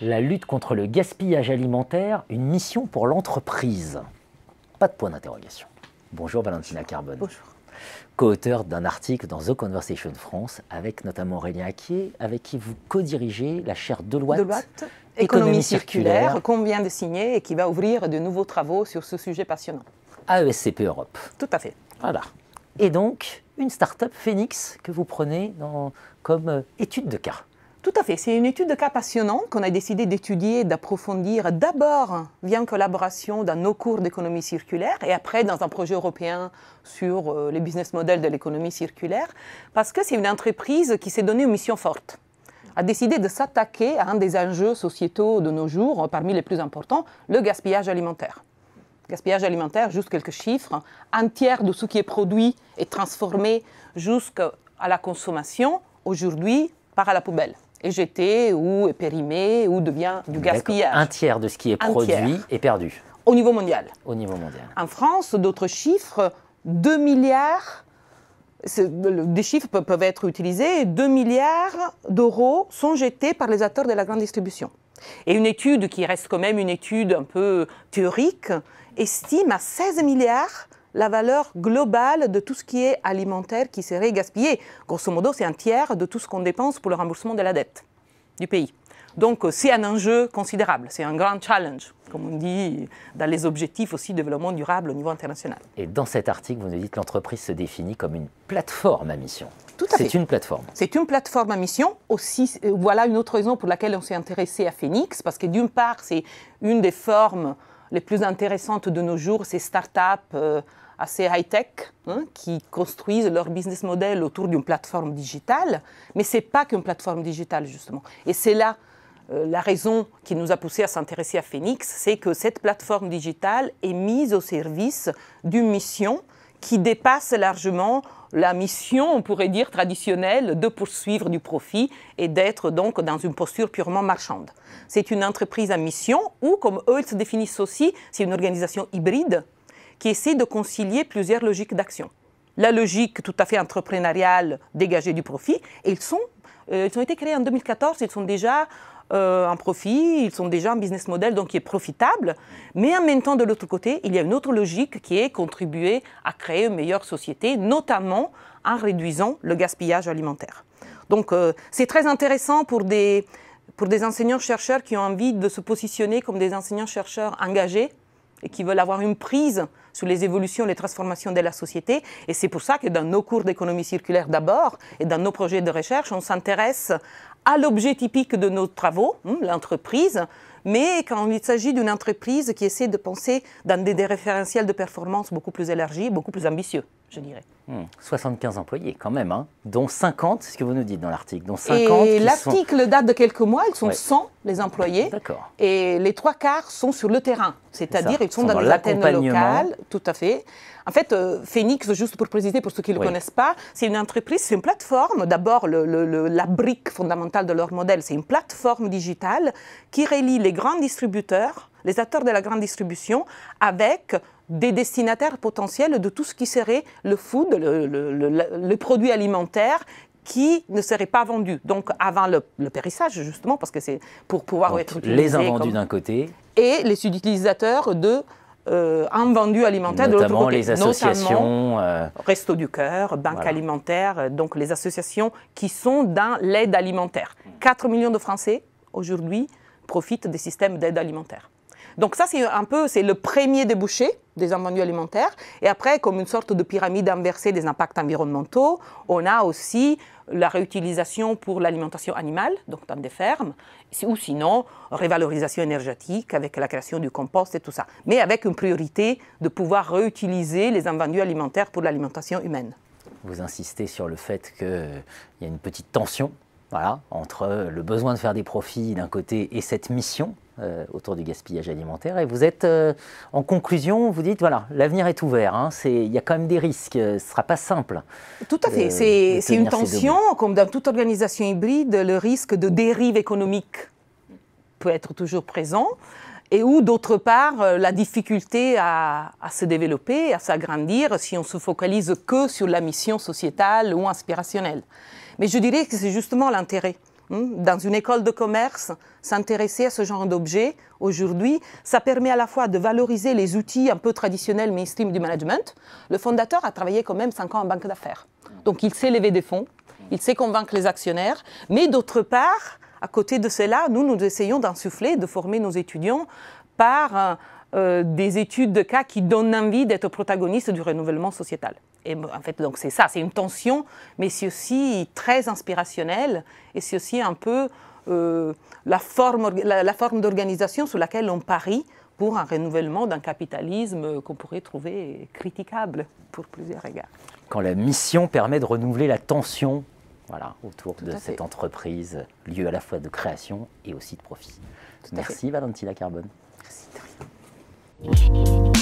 La lutte contre le gaspillage alimentaire, une mission pour l'entreprise. Pas de point d'interrogation. Bonjour Valentina Carbone. Bonjour. Co-auteur d'un article dans The Conversation France avec notamment Aurélien Acquier, avec qui vous co-dirigez la chaire Deloitte, Deloitte Économie, circulaire, qu'on vient de signer et qui va ouvrir de nouveaux travaux sur ce sujet passionnant. AESCP Europe. Tout à fait. Voilà. Et donc, une start-up Phoenix que vous prenez dans- comme euh, étude de cas. Tout à fait. C'est une étude de cas passionnante qu'on a décidé d'étudier, d'approfondir d'abord via une collaboration dans nos cours d'économie circulaire et après dans un projet européen sur euh, les business models de l'économie circulaire, parce que c'est une entreprise qui s'est donné une mission forte a décidé de s'attaquer à un des enjeux sociétaux de nos jours, euh, parmi les plus importants, le gaspillage alimentaire. Gaspillage alimentaire, juste quelques chiffres, un tiers de ce qui est produit est transformé jusqu'à la consommation, aujourd'hui, part à la poubelle, est jeté ou est périmé ou devient du gaspillage Un tiers de ce qui est Un produit tiers. est perdu au niveau mondial. au niveau mondial. En France, d'autres chiffres, 2 milliards, des chiffres peuvent, peuvent être utilisés, 2 milliards d'euros sont jetés par les acteurs de la grande distribution. Et une étude qui reste quand même une étude un peu théorique estime à 16 milliards la valeur globale de tout ce qui est alimentaire qui serait gaspillé. Grosso modo, c'est un tiers de tout ce qu'on dépense pour le remboursement de la dette du pays. Donc euh, c'est un enjeu considérable, c'est un grand challenge, comme on dit dans les objectifs aussi de développement durable au niveau international. Et dans cet article, vous nous dites que l'entreprise se définit comme une plateforme à mission. Tout à C'est fait. une plateforme. C'est une plateforme à mission. Aussi, euh, voilà une autre raison pour laquelle on s'est intéressé à Phoenix, parce que d'une part, c'est une des formes les plus intéressantes de nos jours, ces startups euh, assez high-tech hein, qui construisent leur business model autour d'une plateforme digitale. Mais ce n'est pas qu'une plateforme digitale, justement. Et c'est là euh, la raison qui nous a poussé à s'intéresser à Phoenix, c'est que cette plateforme digitale est mise au service d'une mission qui dépasse largement la mission, on pourrait dire, traditionnelle de poursuivre du profit et d'être donc dans une posture purement marchande. C'est une entreprise à mission ou, comme eux ils se définissent aussi, c'est une organisation hybride qui essaie de concilier plusieurs logiques d'action. La logique tout à fait entrepreneuriale, dégager du profit, ils, sont, euh, ils ont été créés en 2014, ils sont déjà euh, en profit, ils sont déjà un business model donc qui est profitable, mais en même temps de l'autre côté, il y a une autre logique qui est contribuer à créer une meilleure société, notamment en réduisant le gaspillage alimentaire. Donc euh, c'est très intéressant pour des, pour des enseignants-chercheurs qui ont envie de se positionner comme des enseignants-chercheurs engagés et qui veulent avoir une prise sur les évolutions, les transformations de la société. Et c'est pour ça que dans nos cours d'économie circulaire d'abord et dans nos projets de recherche, on s'intéresse à l'objet typique de nos travaux, hein, l'entreprise, mais quand il s'agit d'une entreprise qui essaie de penser dans des, des référentiels de performance beaucoup plus élargis, beaucoup plus ambitieux, je dirais. Hmm. 75 employés quand même, hein, dont 50, c'est ce que vous nous dites dans l'article, dont 50 Et sont... l'article date de quelques mois, ils sont Ouais. 100 les employés. D'accord. Et les trois quarts sont sur le terrain, c'est-à-dire ils sont Ils sont dans, les antennes locales, tout à fait. En fait, euh, Phoenix, juste pour préciser pour ceux qui ne le Oui. connaissent pas, c'est une entreprise, c'est une plateforme. D'abord, le- le- le- la brique fondamentale de leur modèle, c'est une plateforme digitale qui relie les grands distributeurs, les acteurs de la grande distribution, avec des destinataires potentiels de tout ce qui serait le food, le, le- le- le- le produit alimentaire qui ne serait pas vendu. Donc avant le, le périssage, justement, parce que c'est pour pouvoir Donc, être utilisé. les invendus d'un côté, et les utilisateurs de euh, invendus alimentaires de l'autre notamment côté. les associations. euh, Resto du Cœur, Banque Voilà. alimentaire, donc les associations qui sont dans l'aide alimentaire. 4 millions de Français aujourd'hui profitent des systèmes d'aide alimentaire. Donc ça, c'est un peu, c'est le premier débouché des invendus alimentaires. Et après, comme une sorte de pyramide inversée des impacts environnementaux, on a aussi la réutilisation pour l'alimentation animale, donc dans des fermes, ou sinon révalorisation énergétique avec la création du compost et tout ça. Mais avec une priorité de pouvoir réutiliser les invendus alimentaires pour l'alimentation humaine. vous insistez sur le fait qu'il y a une petite tension voilà, entre le besoin de faire des profits d'un côté et cette mission euh, autour du gaspillage alimentaire. Et vous êtes euh, en conclusion, vous dites voilà, l'avenir est ouvert. hein, Il y a quand même des risques, ce ne sera pas simple. Tout à fait. C'est une tension, comme dans toute organisation hybride, le risque de dérive économique peut être toujours présent. et où, d'autre part, euh, la difficulté à, se développer, à s'agrandir, si on se focalise que sur la mission sociétale ou inspirationnelle. Mais je dirais que c'est justement l'intérêt. Hein. Dans une école de commerce, s'intéresser à ce genre d'objets, aujourd'hui, ça permet à la fois de valoriser les outils un peu traditionnels mainstream du management. Le fondateur a travaillé quand même 5 ans en banque d'affaires. Donc il sait lever des fonds, il sait convaincre les actionnaires, mais d'autre part, à côté de cela, nous, nous essayons d'insuffler, de former nos étudiants par euh, des études de cas qui donnent envie d'être protagonistes du renouvellement sociétal. Et en fait, donc c'est ça, c'est une tension, mais c'est aussi très inspirationnel et c'est aussi un peu euh, la forme, la forme d'organisation sur laquelle on parie pour un renouvellement d'un capitalisme qu'on pourrait trouver critiquable pour plusieurs égards. Quand la mission permet de renouveler la tension voilà, autour de cette entreprise, lieu à la fois de création et aussi de profit. Merci Valentina Carbone. Merci. Thank you.